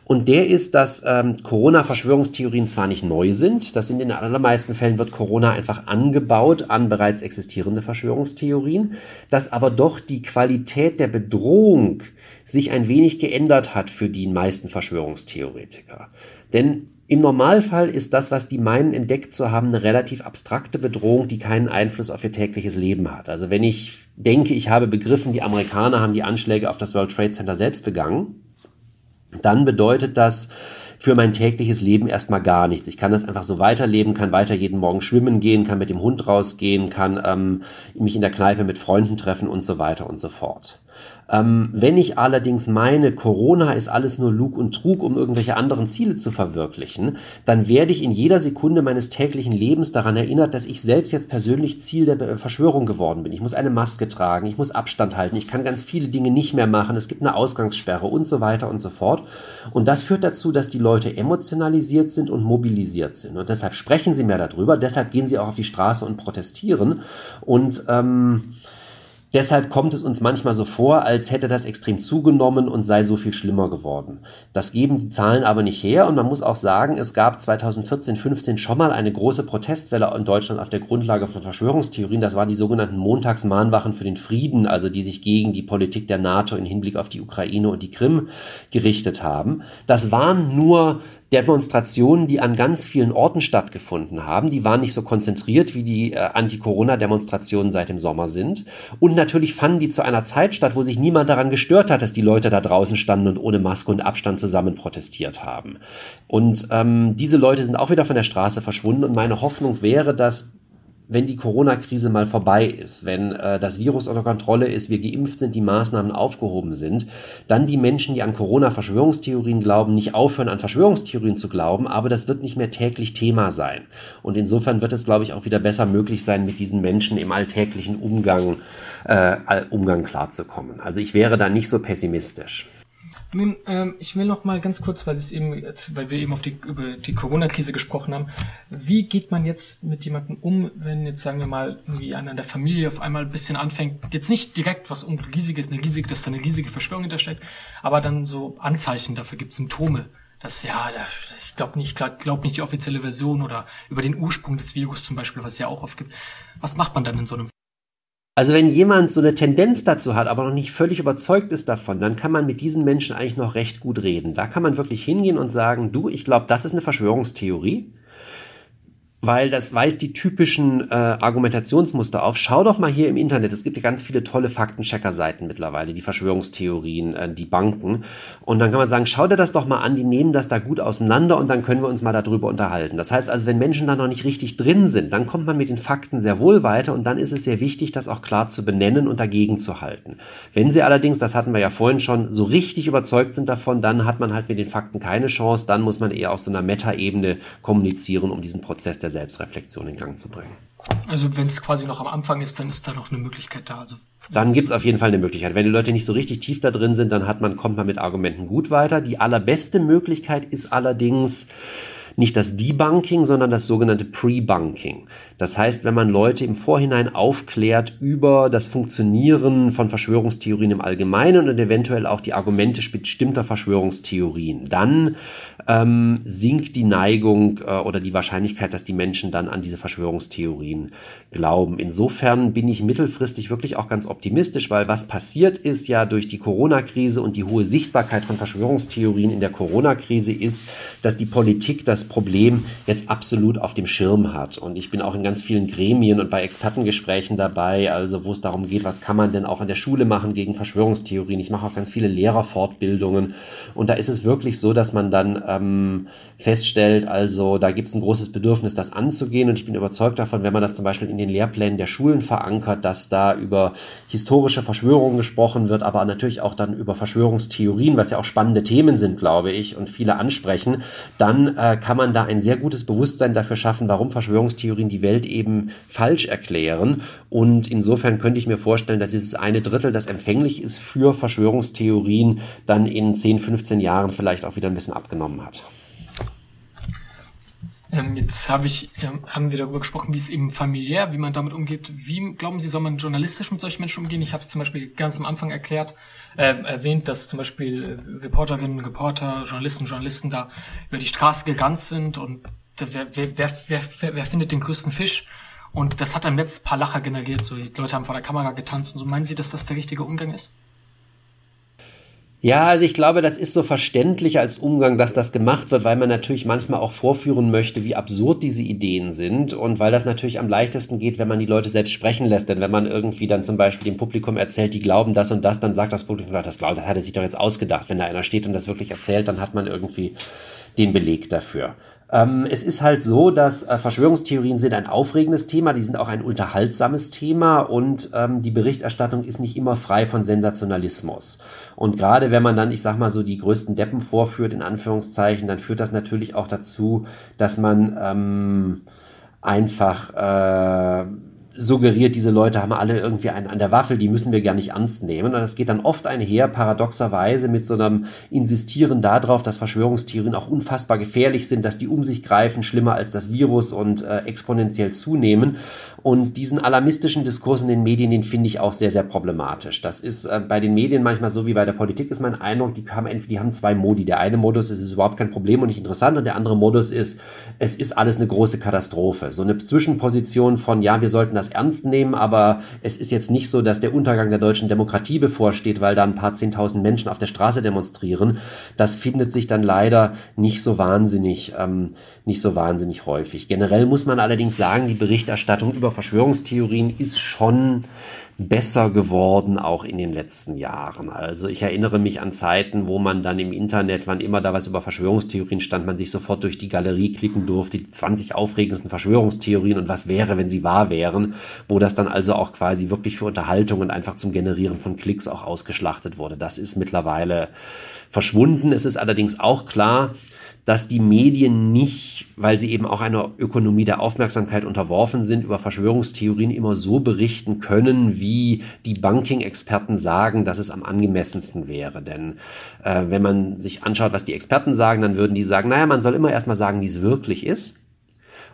Und der ist, dass ähm, Corona-Verschwörungstheorien zwar nicht neu sind, das sind in den allermeisten Fällen wird Corona einfach angebaut an bereits existierende Verschwörungstheorien, dass aber doch die Qualität der Bedrohung sich ein wenig geändert hat für die meisten Verschwörungstheoretiker. Denn im Normalfall ist das, was die meinen, entdeckt zu haben, eine relativ abstrakte Bedrohung, die keinen Einfluss auf ihr tägliches Leben hat. Also wenn ich denke, ich habe begriffen, die Amerikaner haben die Anschläge auf das World Trade Center selbst begangen, dann bedeutet das für mein tägliches Leben erstmal gar nichts. Ich kann das einfach so weiterleben, kann weiter jeden Morgen schwimmen gehen, kann mit dem Hund rausgehen, kann ähm, mich in der Kneipe mit Freunden treffen und so weiter und so fort. Ähm, wenn ich allerdings meine, Corona ist alles nur Lug und Trug, um irgendwelche anderen Ziele zu verwirklichen, dann werde ich in jeder Sekunde meines täglichen Lebens daran erinnert, dass ich selbst jetzt persönlich Ziel der Verschwörung geworden bin. Ich muss eine Maske tragen, ich muss Abstand halten, ich kann ganz viele Dinge nicht mehr machen, es gibt eine Ausgangssperre und so weiter und so fort. Und das führt dazu, dass die Leute emotionalisiert sind und mobilisiert sind. Und deshalb sprechen sie mehr darüber, deshalb gehen sie auch auf die Straße und protestieren. Und ähm, Deshalb kommt es uns manchmal so vor, als hätte das extrem zugenommen und sei so viel schlimmer geworden. Das geben die Zahlen aber nicht her und man muss auch sagen, es gab 2014, 15 schon mal eine große Protestwelle in Deutschland auf der Grundlage von Verschwörungstheorien. Das waren die sogenannten Montagsmahnwachen für den Frieden, also die sich gegen die Politik der NATO im Hinblick auf die Ukraine und die Krim gerichtet haben. Das waren nur Demonstrationen, die an ganz vielen Orten stattgefunden haben. Die waren nicht so konzentriert, wie die äh, Anti-Corona-Demonstrationen seit dem Sommer sind. Und natürlich fanden die zu einer Zeit statt, wo sich niemand daran gestört hat, dass die Leute da draußen standen und ohne Maske und Abstand zusammen protestiert haben. Und ähm, diese Leute sind auch wieder von der Straße verschwunden. Und meine Hoffnung wäre, dass wenn die Corona-Krise mal vorbei ist, wenn äh, das Virus unter Kontrolle ist, wir geimpft sind, die Maßnahmen aufgehoben sind, dann die Menschen, die an Corona-Verschwörungstheorien glauben, nicht aufhören, an Verschwörungstheorien zu glauben, aber das wird nicht mehr täglich Thema sein. Und insofern wird es, glaube ich, auch wieder besser möglich sein, mit diesen Menschen im alltäglichen Umgang, äh, Umgang klarzukommen. Also ich wäre da nicht so pessimistisch. Nun, ähm, ich will noch mal ganz kurz, weil, eben, weil wir eben die, über die Corona-Krise gesprochen haben. Wie geht man jetzt mit jemandem um, wenn jetzt, sagen wir mal, irgendwie einer in der Familie auf einmal ein bisschen anfängt, jetzt nicht direkt was riesiges, eine riesige, dass da eine riesige Verschwörung hintersteckt, aber dann so Anzeichen dafür gibt, Symptome. Das, ja, ich glaube nicht, glaub nicht die offizielle Version oder über den Ursprung des Virus zum Beispiel, was es ja auch oft gibt. Was macht man dann in so einem also wenn jemand so eine Tendenz dazu hat, aber noch nicht völlig überzeugt ist davon, dann kann man mit diesen Menschen eigentlich noch recht gut reden. Da kann man wirklich hingehen und sagen, du, ich glaube, das ist eine Verschwörungstheorie weil das weist die typischen äh, Argumentationsmuster auf. Schau doch mal hier im Internet, es gibt ja ganz viele tolle Faktenchecker-Seiten mittlerweile, die Verschwörungstheorien, äh, die Banken. Und dann kann man sagen, schau dir das doch mal an, die nehmen das da gut auseinander und dann können wir uns mal darüber unterhalten. Das heißt also, wenn Menschen da noch nicht richtig drin sind, dann kommt man mit den Fakten sehr wohl weiter und dann ist es sehr wichtig, das auch klar zu benennen und dagegen zu halten. Wenn sie allerdings, das hatten wir ja vorhin schon, so richtig überzeugt sind davon, dann hat man halt mit den Fakten keine Chance, dann muss man eher aus so einer Meta-Ebene kommunizieren, um diesen Prozess der Selbstreflexion in Gang zu bringen. Also wenn es quasi noch am Anfang ist, dann ist da noch eine Möglichkeit da. Also dann gibt es auf jeden Fall eine Möglichkeit. Wenn die Leute nicht so richtig tief da drin sind, dann hat man, kommt man mit Argumenten gut weiter. Die allerbeste Möglichkeit ist allerdings, nicht das Debunking, sondern das sogenannte Pre-Bunking. Das heißt, wenn man Leute im Vorhinein aufklärt über das Funktionieren von Verschwörungstheorien im Allgemeinen und eventuell auch die Argumente bestimmter Verschwörungstheorien, dann ähm, sinkt die Neigung äh, oder die Wahrscheinlichkeit, dass die Menschen dann an diese Verschwörungstheorien glauben. Insofern bin ich mittelfristig wirklich auch ganz optimistisch, weil was passiert ist ja durch die Corona-Krise und die hohe Sichtbarkeit von Verschwörungstheorien in der Corona-Krise ist, dass die Politik das Problem jetzt absolut auf dem Schirm hat. Und ich bin auch in ganz vielen Gremien und bei Expertengesprächen dabei, also wo es darum geht, was kann man denn auch an der Schule machen gegen Verschwörungstheorien. Ich mache auch ganz viele Lehrerfortbildungen. Und da ist es wirklich so, dass man dann ähm, feststellt, also da gibt es ein großes Bedürfnis, das anzugehen. Und ich bin überzeugt davon, wenn man das zum Beispiel in den Lehrplänen der Schulen verankert, dass da über historische Verschwörungen gesprochen wird, aber natürlich auch dann über Verschwörungstheorien, was ja auch spannende Themen sind, glaube ich, und viele ansprechen, dann äh, kann man da ein sehr gutes Bewusstsein dafür schaffen, warum Verschwörungstheorien die Welt eben falsch erklären. Und insofern könnte ich mir vorstellen, dass dieses eine Drittel, das empfänglich ist für Verschwörungstheorien, dann in 10, 15 Jahren vielleicht auch wieder ein bisschen abgenommen hat. Ähm, jetzt habe ich, ähm, haben wir darüber gesprochen, wie es eben familiär, wie man damit umgeht. Wie glauben Sie, soll man journalistisch mit solchen Menschen umgehen? Ich habe es zum Beispiel ganz am Anfang erklärt, äh, erwähnt, dass zum Beispiel äh, Reporterinnen, Reporter, Journalisten, Journalisten da über die Straße gegangen sind und wer, wer, wer, wer, wer findet den größten Fisch? Und das hat dann jetzt ein paar Lacher generiert. So, die Leute haben vor der Kamera getanzt und so. Meinen Sie, dass das der richtige Umgang ist? Ja, also ich glaube, das ist so verständlich als Umgang, dass das gemacht wird, weil man natürlich manchmal auch vorführen möchte, wie absurd diese Ideen sind und weil das natürlich am leichtesten geht, wenn man die Leute selbst sprechen lässt. Denn wenn man irgendwie dann zum Beispiel dem Publikum erzählt, die glauben das und das, dann sagt das Publikum, das glaubt, das hat er sich doch jetzt ausgedacht. Wenn da einer steht und das wirklich erzählt, dann hat man irgendwie den Beleg dafür. Ähm, es ist halt so, dass äh, Verschwörungstheorien sind ein aufregendes Thema, die sind auch ein unterhaltsames Thema und ähm, die Berichterstattung ist nicht immer frei von Sensationalismus. Und gerade wenn man dann, ich sag mal so, die größten Deppen vorführt, in Anführungszeichen, dann führt das natürlich auch dazu, dass man ähm, einfach äh, suggeriert, diese Leute haben alle irgendwie einen an der Waffel, die müssen wir gar nicht ernst nehmen. Und das geht dann oft einher, paradoxerweise, mit so einem Insistieren darauf, dass Verschwörungstheorien auch unfassbar gefährlich sind, dass die um sich greifen, schlimmer als das Virus und äh, exponentiell zunehmen. Und diesen alarmistischen Diskurs in den Medien, den finde ich auch sehr, sehr problematisch. Das ist äh, bei den Medien manchmal so wie bei der Politik, ist mein Eindruck, die haben, entweder, die haben zwei Modi. Der eine Modus ist, es ist überhaupt kein Problem und nicht interessant und der andere Modus ist, es ist alles eine große Katastrophe. So eine Zwischenposition von, ja, wir sollten das das ernst nehmen, aber es ist jetzt nicht so, dass der Untergang der deutschen Demokratie bevorsteht, weil da ein paar zehntausend Menschen auf der Straße demonstrieren. Das findet sich dann leider nicht so wahnsinnig, ähm, nicht so wahnsinnig häufig. Generell muss man allerdings sagen, die Berichterstattung über Verschwörungstheorien ist schon besser geworden, auch in den letzten Jahren. Also ich erinnere mich an Zeiten, wo man dann im Internet, wann immer da was über Verschwörungstheorien stand, man sich sofort durch die Galerie klicken durfte, die 20 aufregendsten Verschwörungstheorien und was wäre, wenn sie wahr wären, wo das dann also auch quasi wirklich für Unterhaltung und einfach zum Generieren von Klicks auch ausgeschlachtet wurde. Das ist mittlerweile verschwunden. Es ist allerdings auch klar, dass die Medien nicht, weil sie eben auch einer Ökonomie der Aufmerksamkeit unterworfen sind, über Verschwörungstheorien immer so berichten können, wie die Banking-Experten sagen, dass es am angemessensten wäre. Denn äh, wenn man sich anschaut, was die Experten sagen, dann würden die sagen, naja, man soll immer erstmal sagen, wie es wirklich ist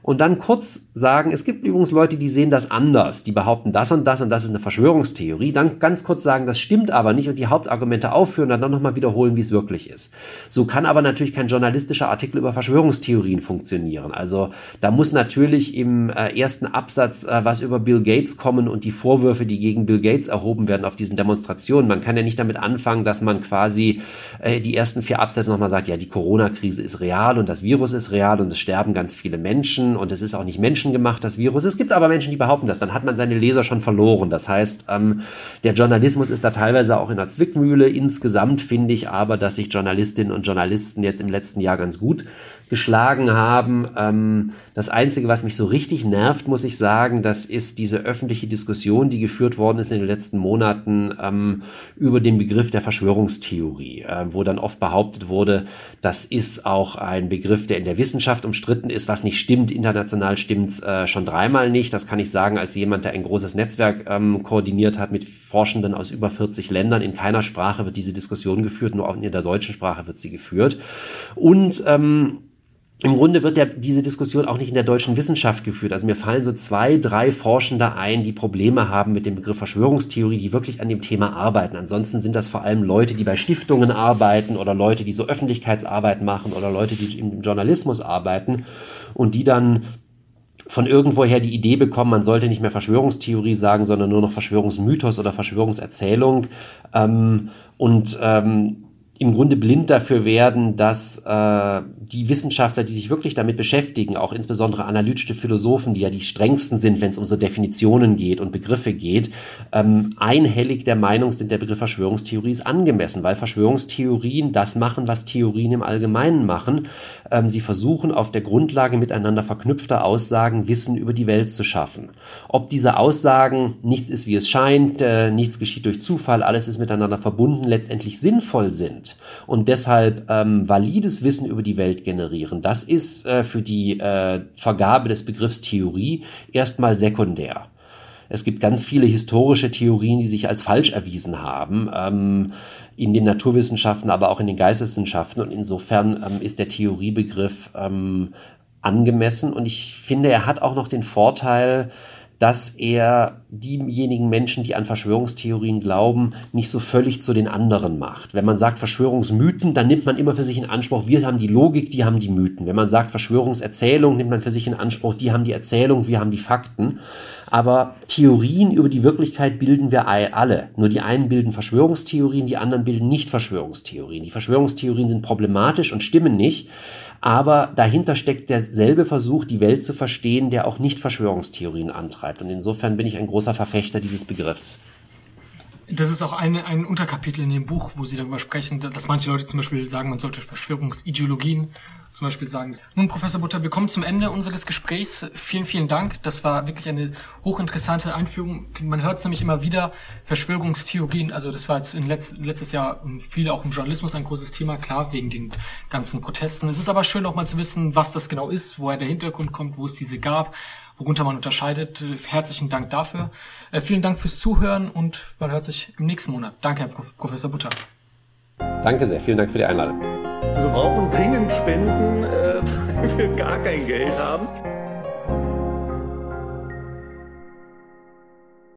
und dann kurz sagen, es gibt übrigens Leute, die sehen das anders, die behaupten das und das und das ist eine Verschwörungstheorie, dann ganz kurz sagen, das stimmt aber nicht und die Hauptargumente aufführen und dann nochmal wiederholen, wie es wirklich ist. So kann aber natürlich kein journalistischer Artikel über Verschwörungstheorien funktionieren. Also da muss natürlich im äh, ersten Absatz äh, was über Bill Gates kommen und die Vorwürfe, die gegen Bill Gates erhoben werden auf diesen Demonstrationen. Man kann ja nicht damit anfangen, dass man quasi äh, die ersten vier Absätze nochmal sagt, ja, die Corona-Krise ist real und das Virus ist real und es sterben ganz viele Menschen und es ist auch nicht menschengemacht, das Virus. Es gibt aber Menschen, die behaupten das. Dann hat man seine Leser schon verloren. Das heißt, ähm, der Journalismus ist da teilweise auch in der Zwickmühle. Insgesamt finde ich aber, dass sich Journalistinnen und Journalisten jetzt im letzten Jahr ganz gut geschlagen haben. Ähm, das Einzige, was mich so richtig nervt, muss ich sagen, das ist diese öffentliche Diskussion, die geführt worden ist in den letzten Monaten ähm, über den Begriff der Verschwörungstheorie, äh, wo dann oft behauptet wurde, das ist auch ein Begriff, der in der Wissenschaft umstritten ist, was nicht stimmt. International stimmt es äh, schon dreimal nicht. Das kann ich sagen als jemand, der ein großes Netzwerk ähm, koordiniert hat mit Forschenden aus über 40 Ländern. In keiner Sprache wird diese Diskussion geführt, nur auch in der deutschen Sprache wird sie geführt. Und ähm, im Grunde wird der, diese Diskussion auch nicht in der deutschen Wissenschaft geführt. Also mir fallen so zwei, drei Forschende ein, die Probleme haben mit dem Begriff Verschwörungstheorie, die wirklich an dem Thema arbeiten. Ansonsten sind das vor allem Leute, die bei Stiftungen arbeiten oder Leute, die so Öffentlichkeitsarbeit machen oder Leute, die im Journalismus arbeiten und die dann von irgendwoher die Idee bekommen, man sollte nicht mehr Verschwörungstheorie sagen, sondern nur noch Verschwörungsmythos oder Verschwörungserzählung. Ähm, und ähm, im Grunde blind dafür werden, dass äh, die Wissenschaftler, die sich wirklich damit beschäftigen, auch insbesondere analytische Philosophen, die ja die strengsten sind, wenn es um so Definitionen geht und Begriffe geht, ähm, einhellig der Meinung sind, der Begriff Verschwörungstheorie ist angemessen, weil Verschwörungstheorien das machen, was Theorien im Allgemeinen machen. Ähm, sie versuchen auf der Grundlage miteinander verknüpfter Aussagen Wissen über die Welt zu schaffen. Ob diese Aussagen nichts ist, wie es scheint, äh, nichts geschieht durch Zufall, alles ist miteinander verbunden, letztendlich sinnvoll sind und deshalb ähm, valides Wissen über die Welt generieren, das ist äh, für die äh, Vergabe des Begriffs Theorie erstmal sekundär. Es gibt ganz viele historische Theorien, die sich als falsch erwiesen haben, ähm, in den Naturwissenschaften, aber auch in den Geisteswissenschaften. Und insofern ähm, ist der Theoriebegriff ähm, angemessen und ich finde, er hat auch noch den Vorteil, dass er diejenigen Menschen, die an Verschwörungstheorien glauben, nicht so völlig zu den anderen macht. Wenn man sagt Verschwörungsmythen, dann nimmt man immer für sich in Anspruch, wir haben die Logik, die haben die Mythen. Wenn man sagt Verschwörungserzählung, nimmt man für sich in Anspruch, die haben die Erzählung, wir haben die Fakten. Aber Theorien über die Wirklichkeit bilden wir alle. Nur die einen bilden Verschwörungstheorien, die anderen bilden nicht Verschwörungstheorien. Die Verschwörungstheorien sind problematisch und stimmen nicht. Aber dahinter steckt derselbe Versuch, die Welt zu verstehen, der auch nicht Verschwörungstheorien antreibt. Und insofern bin ich ein großer Verfechter dieses Begriffs. Das ist auch eine, ein Unterkapitel in dem Buch, wo Sie darüber sprechen, dass manche Leute zum Beispiel sagen, man sollte Verschwörungsideologien zum Beispiel sagen. Nun, Professor Butter, wir kommen zum Ende unseres Gesprächs. Vielen, vielen Dank. Das war wirklich eine hochinteressante Einführung. Man hört es nämlich immer wieder, Verschwörungstheorien, also das war jetzt in letzt, letztes Jahr viel auch im Journalismus ein großes Thema, klar, wegen den ganzen Protesten. Es ist aber schön auch mal zu wissen, was das genau ist, woher der Hintergrund kommt, wo es diese gab, worunter man unterscheidet. Herzlichen Dank dafür. Äh, vielen Dank fürs Zuhören und man hört sich im nächsten Monat. Danke, Herr Professor Butter. Danke sehr. Vielen Dank für die Einladung. Wir brauchen dringend Spenden, äh, weil wir gar kein Geld haben.